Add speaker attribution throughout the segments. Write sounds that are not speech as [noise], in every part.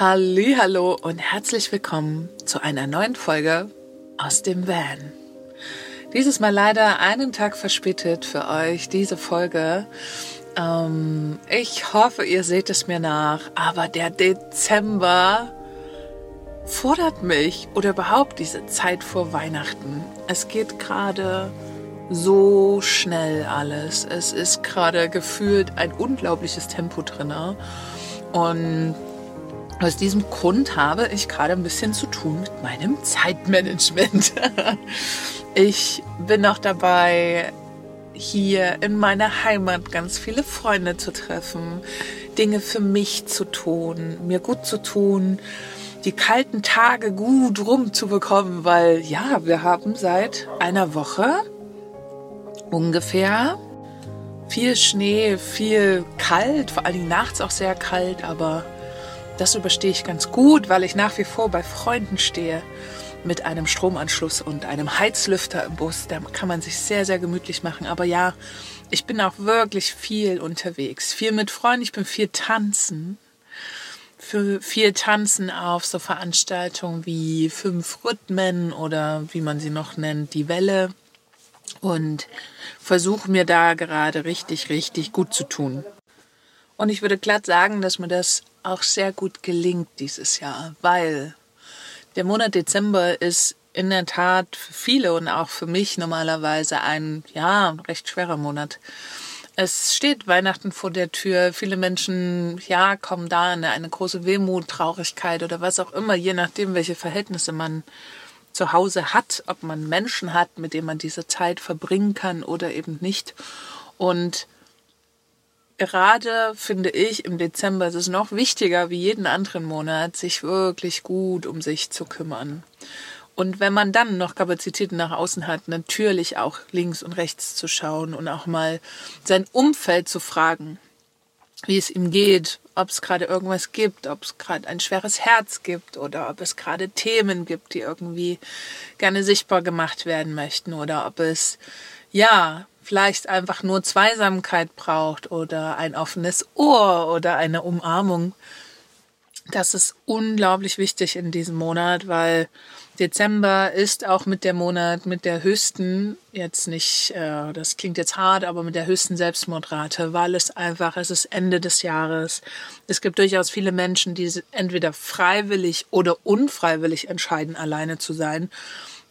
Speaker 1: Hallo und herzlich willkommen zu einer neuen Folge aus dem Van. Dieses Mal leider einen Tag verspätet für euch diese Folge. Ähm, ich hoffe, ihr seht es mir nach, aber der Dezember fordert mich oder überhaupt diese Zeit vor Weihnachten. Es geht gerade so schnell alles. Es ist gerade gefühlt ein unglaubliches Tempo drin. Und aus diesem Grund habe ich gerade ein bisschen zu tun mit meinem Zeitmanagement. [laughs] ich bin noch dabei, hier in meiner Heimat ganz viele Freunde zu treffen, Dinge für mich zu tun, mir gut zu tun, die kalten Tage gut rumzubekommen, weil ja, wir haben seit einer Woche ungefähr viel Schnee, viel kalt, vor allen Dingen nachts auch sehr kalt, aber das überstehe ich ganz gut, weil ich nach wie vor bei Freunden stehe mit einem Stromanschluss und einem Heizlüfter im Bus. Da kann man sich sehr, sehr gemütlich machen. Aber ja, ich bin auch wirklich viel unterwegs. Viel mit Freunden, ich bin viel tanzen. Für viel tanzen auf so Veranstaltungen wie Fünf Rhythmen oder wie man sie noch nennt, die Welle. Und versuche mir da gerade richtig, richtig gut zu tun. Und ich würde glatt sagen, dass mir das auch sehr gut gelingt dieses Jahr, weil der Monat Dezember ist in der Tat für viele und auch für mich normalerweise ein, ja, recht schwerer Monat. Es steht Weihnachten vor der Tür. Viele Menschen, ja, kommen da in eine große Wehmut, Traurigkeit oder was auch immer, je nachdem, welche Verhältnisse man zu Hause hat, ob man Menschen hat, mit denen man diese Zeit verbringen kann oder eben nicht. Und gerade finde ich im Dezember ist es noch wichtiger wie jeden anderen Monat, sich wirklich gut um sich zu kümmern. Und wenn man dann noch Kapazitäten nach außen hat, natürlich auch links und rechts zu schauen und auch mal sein Umfeld zu fragen, wie es ihm geht, ob es gerade irgendwas gibt, ob es gerade ein schweres Herz gibt oder ob es gerade Themen gibt, die irgendwie gerne sichtbar gemacht werden möchten oder ob es ja vielleicht einfach nur Zweisamkeit braucht oder ein offenes Ohr oder eine Umarmung. Das ist unglaublich wichtig in diesem Monat, weil Dezember ist auch mit der Monat mit der höchsten, jetzt nicht, äh, das klingt jetzt hart, aber mit der höchsten Selbstmordrate, weil es einfach, es ist Ende des Jahres. Es gibt durchaus viele Menschen, die entweder freiwillig oder unfreiwillig entscheiden, alleine zu sein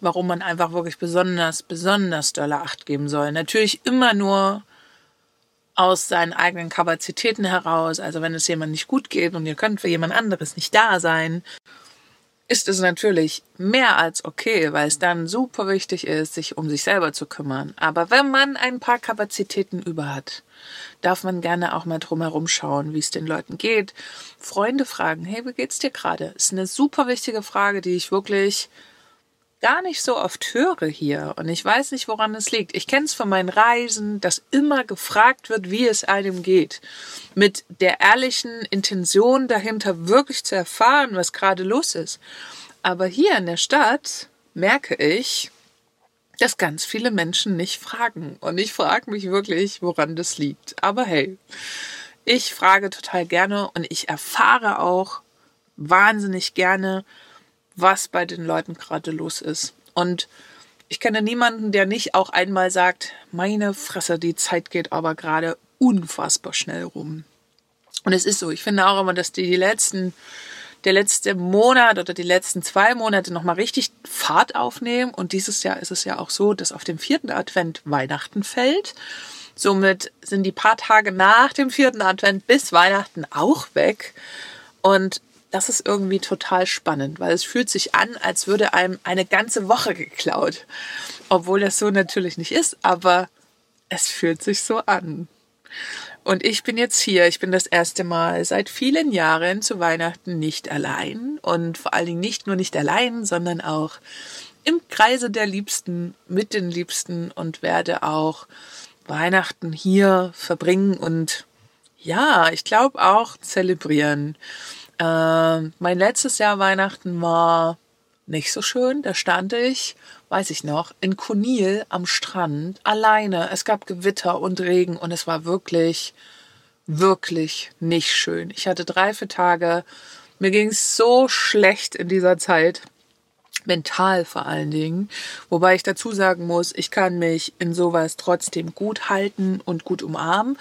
Speaker 1: warum man einfach wirklich besonders, besonders dolle Acht geben soll. Natürlich immer nur aus seinen eigenen Kapazitäten heraus. Also wenn es jemand nicht gut geht und ihr könnt für jemand anderes nicht da sein, ist es natürlich mehr als okay, weil es dann super wichtig ist, sich um sich selber zu kümmern. Aber wenn man ein paar Kapazitäten über hat, darf man gerne auch mal drumherum schauen, wie es den Leuten geht. Freunde fragen, hey, wie geht's dir gerade? Ist eine super wichtige Frage, die ich wirklich gar nicht so oft höre hier. Und ich weiß nicht, woran es liegt. Ich kenne es von meinen Reisen, dass immer gefragt wird, wie es einem geht. Mit der ehrlichen Intention dahinter wirklich zu erfahren, was gerade los ist. Aber hier in der Stadt merke ich, dass ganz viele Menschen nicht fragen. Und ich frage mich wirklich, woran das liegt. Aber hey, ich frage total gerne und ich erfahre auch wahnsinnig gerne, was bei den Leuten gerade los ist. Und ich kenne niemanden, der nicht auch einmal sagt, meine Fresse, die Zeit geht aber gerade unfassbar schnell rum. Und es ist so, ich finde auch immer, dass die, die letzten, der letzte Monat oder die letzten zwei Monate nochmal richtig Fahrt aufnehmen. Und dieses Jahr ist es ja auch so, dass auf dem vierten Advent Weihnachten fällt. Somit sind die paar Tage nach dem vierten Advent bis Weihnachten auch weg. Und das ist irgendwie total spannend, weil es fühlt sich an, als würde einem eine ganze Woche geklaut. Obwohl das so natürlich nicht ist, aber es fühlt sich so an. Und ich bin jetzt hier, ich bin das erste Mal seit vielen Jahren zu Weihnachten nicht allein und vor allen Dingen nicht nur nicht allein, sondern auch im Kreise der Liebsten, mit den Liebsten und werde auch Weihnachten hier verbringen und ja, ich glaube auch zelebrieren. Äh, mein letztes Jahr Weihnachten war nicht so schön. Da stand ich, weiß ich noch, in Kunil am Strand alleine. Es gab Gewitter und Regen und es war wirklich, wirklich nicht schön. Ich hatte drei, vier Tage Mir ging es so schlecht in dieser Zeit mental vor allen Dingen. Wobei ich dazu sagen muss, ich kann mich in sowas trotzdem gut halten und gut umarmen.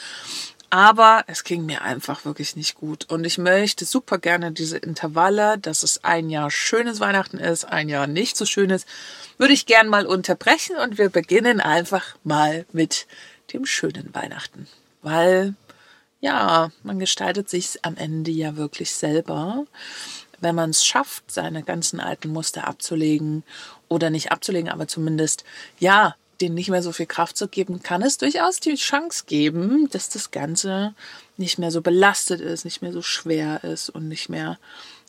Speaker 1: Aber es ging mir einfach wirklich nicht gut. Und ich möchte super gerne diese Intervalle, dass es ein Jahr schönes Weihnachten ist, ein Jahr nicht so schönes, würde ich gern mal unterbrechen und wir beginnen einfach mal mit dem schönen Weihnachten. Weil, ja, man gestaltet sich am Ende ja wirklich selber wenn man es schafft, seine ganzen alten Muster abzulegen oder nicht abzulegen, aber zumindest, ja, denen nicht mehr so viel Kraft zu geben, kann es durchaus die Chance geben, dass das Ganze nicht mehr so belastet ist, nicht mehr so schwer ist und nicht mehr,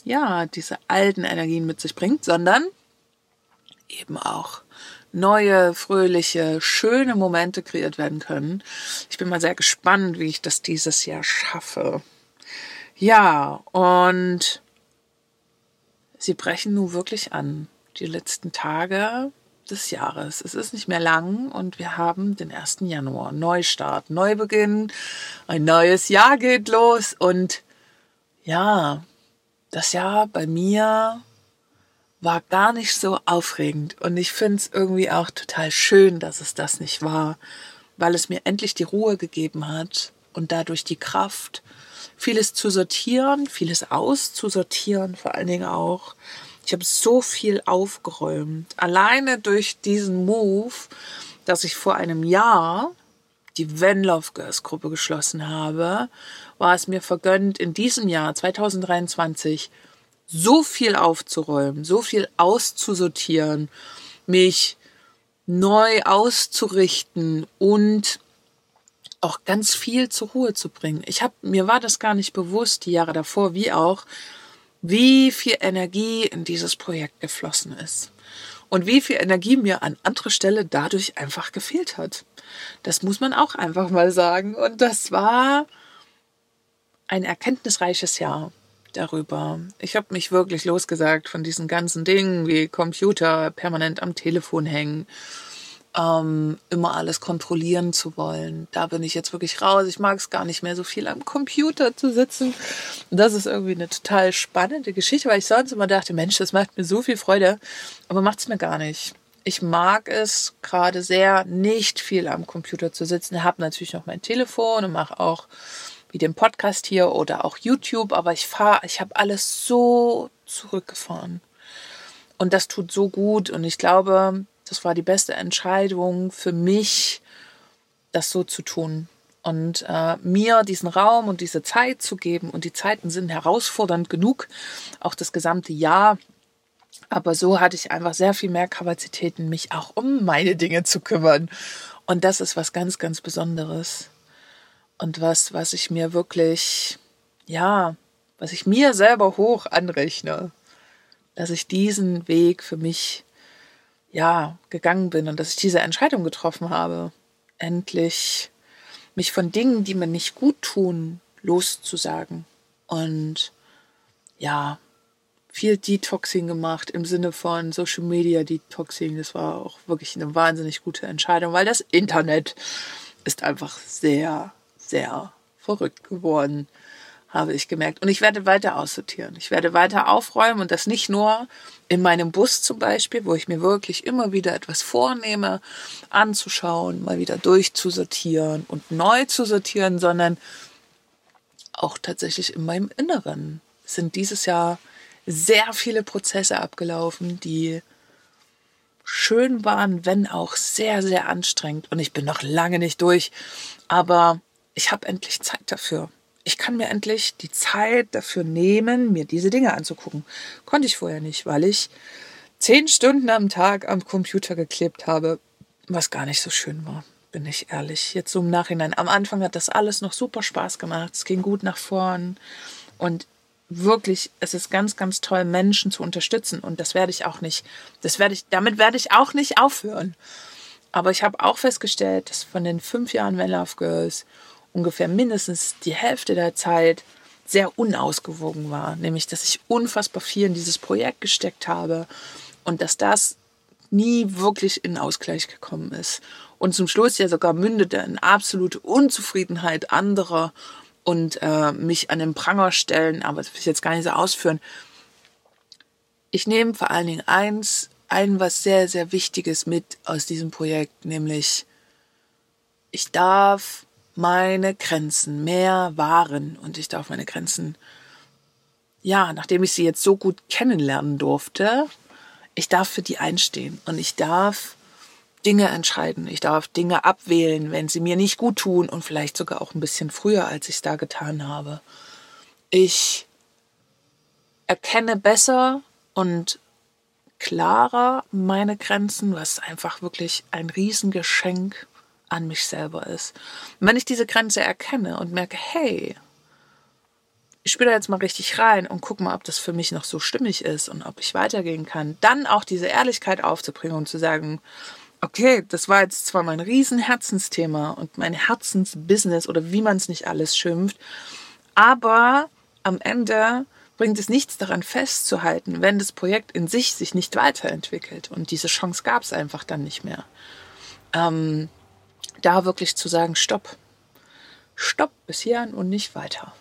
Speaker 1: ja, diese alten Energien mit sich bringt, sondern eben auch neue, fröhliche, schöne Momente kreiert werden können. Ich bin mal sehr gespannt, wie ich das dieses Jahr schaffe. Ja, und sie brechen nun wirklich an. Die letzten Tage des Jahres. Es ist nicht mehr lang und wir haben den 1. Januar. Neustart, Neubeginn. Ein neues Jahr geht los und ja, das Jahr bei mir war gar nicht so aufregend und ich finde es irgendwie auch total schön, dass es das nicht war, weil es mir endlich die Ruhe gegeben hat und dadurch die Kraft, vieles zu sortieren, vieles auszusortieren, vor allen Dingen auch. Ich habe so viel aufgeräumt. Alleine durch diesen Move, dass ich vor einem Jahr die Venlove Girls Gruppe geschlossen habe, war es mir vergönnt, in diesem Jahr 2023 so viel aufzuräumen, so viel auszusortieren, mich neu auszurichten und auch ganz viel zur Ruhe zu bringen. Ich habe mir war das gar nicht bewusst die Jahre davor, wie auch wie viel Energie in dieses Projekt geflossen ist und wie viel Energie mir an anderer Stelle dadurch einfach gefehlt hat. Das muss man auch einfach mal sagen und das war ein erkenntnisreiches Jahr darüber. Ich habe mich wirklich losgesagt von diesen ganzen Dingen wie Computer permanent am Telefon hängen ähm, immer alles kontrollieren zu wollen. Da bin ich jetzt wirklich raus. Ich mag es gar nicht mehr so viel am Computer zu sitzen. Und das ist irgendwie eine total spannende Geschichte, weil ich sonst immer dachte, Mensch, das macht mir so viel Freude, aber macht es mir gar nicht. Ich mag es gerade sehr, nicht viel am Computer zu sitzen. Ich habe natürlich noch mein Telefon und mache auch wie den Podcast hier oder auch YouTube, aber ich fahre, ich habe alles so zurückgefahren. Und das tut so gut und ich glaube, das war die beste Entscheidung für mich, das so zu tun. Und äh, mir diesen Raum und diese Zeit zu geben. Und die Zeiten sind herausfordernd genug, auch das gesamte Jahr. Aber so hatte ich einfach sehr viel mehr Kapazitäten, mich auch um meine Dinge zu kümmern. Und das ist was ganz, ganz Besonderes. Und was, was ich mir wirklich, ja, was ich mir selber hoch anrechne, dass ich diesen Weg für mich ja, gegangen bin und dass ich diese Entscheidung getroffen habe, endlich mich von Dingen, die mir nicht gut tun, loszusagen. Und ja, viel Detoxing gemacht im Sinne von Social Media Detoxing. Das war auch wirklich eine wahnsinnig gute Entscheidung, weil das Internet ist einfach sehr, sehr verrückt geworden habe ich gemerkt. Und ich werde weiter aussortieren. Ich werde weiter aufräumen und das nicht nur in meinem Bus zum Beispiel, wo ich mir wirklich immer wieder etwas vornehme, anzuschauen, mal wieder durchzusortieren und neu zu sortieren, sondern auch tatsächlich in meinem Inneren sind dieses Jahr sehr viele Prozesse abgelaufen, die schön waren, wenn auch sehr, sehr anstrengend. Und ich bin noch lange nicht durch, aber ich habe endlich Zeit dafür ich kann mir endlich die Zeit dafür nehmen, mir diese Dinge anzugucken. Konnte ich vorher nicht, weil ich zehn Stunden am Tag am Computer geklebt habe, was gar nicht so schön war, bin ich ehrlich. Jetzt so im Nachhinein. Am Anfang hat das alles noch super Spaß gemacht. Es ging gut nach vorn und wirklich, es ist ganz, ganz toll, Menschen zu unterstützen. Und das werde ich auch nicht, das werde ich, damit werde ich auch nicht aufhören. Aber ich habe auch festgestellt, dass von den fünf Jahren Well Love Girls ungefähr mindestens die Hälfte der Zeit sehr unausgewogen war. Nämlich, dass ich unfassbar viel in dieses Projekt gesteckt habe und dass das nie wirklich in Ausgleich gekommen ist. Und zum Schluss ja sogar mündete in absolute Unzufriedenheit anderer und äh, mich an den Pranger stellen, aber das will ich jetzt gar nicht so ausführen. Ich nehme vor allen Dingen eins, ein was sehr, sehr Wichtiges mit aus diesem Projekt, nämlich ich darf meine Grenzen mehr wahren und ich darf meine Grenzen, ja, nachdem ich sie jetzt so gut kennenlernen durfte, ich darf für die einstehen und ich darf Dinge entscheiden. Ich darf Dinge abwählen, wenn sie mir nicht gut tun und vielleicht sogar auch ein bisschen früher, als ich es da getan habe. Ich erkenne besser und klarer meine Grenzen, was einfach wirklich ein Riesengeschenk an mich selber ist. Und wenn ich diese Grenze erkenne und merke, hey, ich spiele da jetzt mal richtig rein und gucke mal, ob das für mich noch so stimmig ist und ob ich weitergehen kann, dann auch diese Ehrlichkeit aufzubringen und zu sagen, okay, das war jetzt zwar mein Riesenherzensthema und mein Herzensbusiness oder wie man es nicht alles schimpft, aber am Ende bringt es nichts daran festzuhalten, wenn das Projekt in sich sich nicht weiterentwickelt. Und diese Chance gab es einfach dann nicht mehr. Ähm, da wirklich zu sagen, stopp. Stopp bis hierhin und nicht weiter.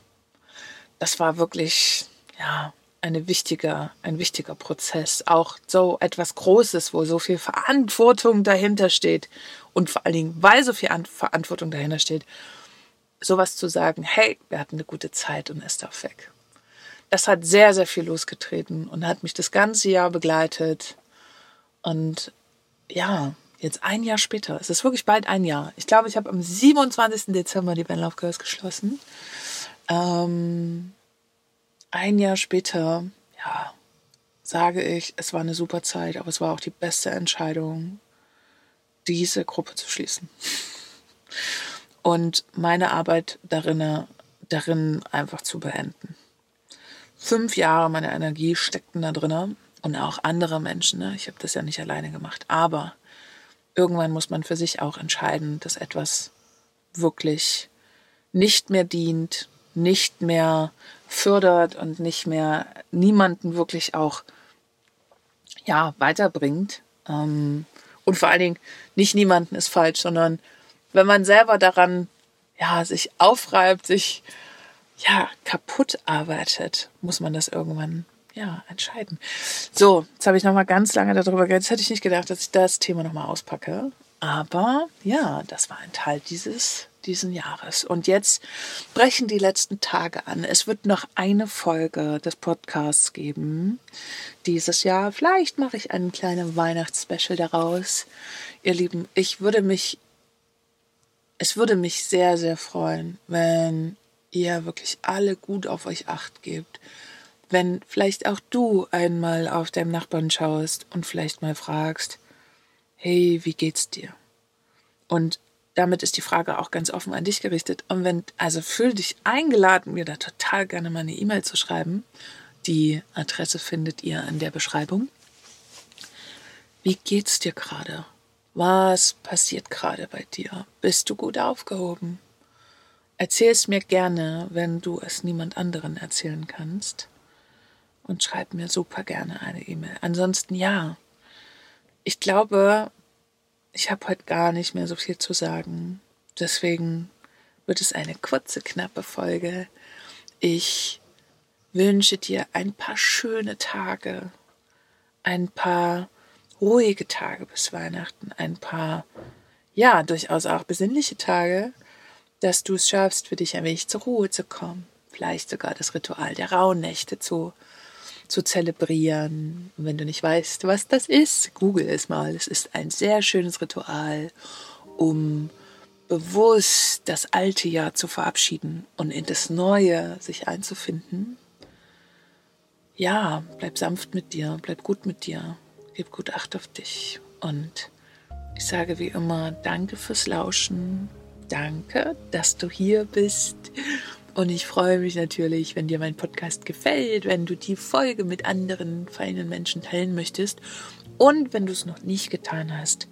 Speaker 1: Das war wirklich, ja, eine wichtige, ein wichtiger Prozess. Auch so etwas Großes, wo so viel Verantwortung dahinter steht und vor allen Dingen, weil so viel Verantwortung dahinter steht, sowas zu sagen, hey, wir hatten eine gute Zeit und es darf weg. Das hat sehr, sehr viel losgetreten und hat mich das ganze Jahr begleitet. Und ja, jetzt ein Jahr später, es ist wirklich bald ein Jahr. Ich glaube, ich habe am 27. Dezember die Band Love Girls geschlossen. Ähm, ein Jahr später, ja, sage ich, es war eine super Zeit, aber es war auch die beste Entscheidung, diese Gruppe zu schließen. Und meine Arbeit darin, darin einfach zu beenden. Fünf Jahre meiner Energie steckten da drin und auch andere Menschen. Ne? Ich habe das ja nicht alleine gemacht. Aber irgendwann muss man für sich auch entscheiden, dass etwas wirklich nicht mehr dient, nicht mehr fördert und nicht mehr niemanden wirklich auch ja weiterbringt. Ähm, und vor allen Dingen nicht niemanden ist falsch, sondern wenn man selber daran ja sich aufreibt, sich ja kaputt arbeitet, muss man das irgendwann ja entscheiden. So, jetzt habe ich noch mal ganz lange darüber geredet. Jetzt hätte ich nicht gedacht, dass ich das Thema noch mal auspacke. Aber ja, das war ein Teil dieses diesen Jahres. Und jetzt brechen die letzten Tage an. Es wird noch eine Folge des Podcasts geben dieses Jahr. Vielleicht mache ich einen kleinen Weihnachtsspecial daraus. Ihr Lieben, ich würde mich, es würde mich sehr, sehr freuen, wenn ihr wirklich alle gut auf euch acht gebt. Wenn vielleicht auch du einmal auf deinem Nachbarn schaust und vielleicht mal fragst, hey, wie geht's dir? Und damit ist die Frage auch ganz offen an dich gerichtet. Und wenn, also fühl dich eingeladen, mir da total gerne mal eine E-Mail zu schreiben. Die Adresse findet ihr in der Beschreibung. Wie geht's dir gerade? Was passiert gerade bei dir? Bist du gut aufgehoben? Erzähl es mir gerne, wenn du es niemand anderen erzählen kannst. Und schreib mir super gerne eine E-Mail. Ansonsten ja. Ich glaube, ich habe heute gar nicht mehr so viel zu sagen. Deswegen wird es eine kurze, knappe Folge. Ich wünsche dir ein paar schöne Tage, ein paar ruhige Tage bis Weihnachten, ein paar, ja, durchaus auch besinnliche Tage, dass du es schaffst, für dich ein wenig zur Ruhe zu kommen. Vielleicht sogar das Ritual der Rauhnächte zu zu zelebrieren. Und wenn du nicht weißt, was das ist, google es mal. Es ist ein sehr schönes Ritual, um bewusst das alte Jahr zu verabschieden und in das neue sich einzufinden. Ja, bleib sanft mit dir, bleib gut mit dir, gib gut Acht auf dich. Und ich sage wie immer, danke fürs Lauschen, danke, dass du hier bist und ich freue mich natürlich, wenn dir mein Podcast gefällt, wenn du die Folge mit anderen feinen Menschen teilen möchtest und wenn du es noch nicht getan hast,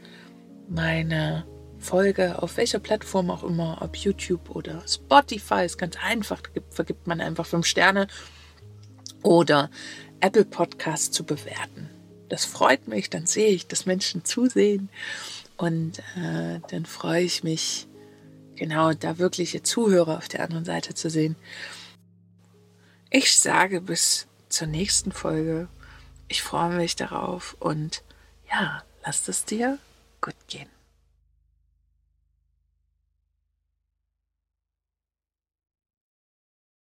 Speaker 1: meine Folge auf welcher Plattform auch immer, ob YouTube oder Spotify, ist ganz einfach, vergibt man einfach fünf Sterne oder Apple Podcast zu bewerten. Das freut mich, dann sehe ich, dass Menschen zusehen und äh, dann freue ich mich, genau da wirkliche Zuhörer auf der anderen Seite zu sehen. Ich sage bis zur nächsten Folge. Ich freue mich darauf und ja, lasst es dir gut gehen.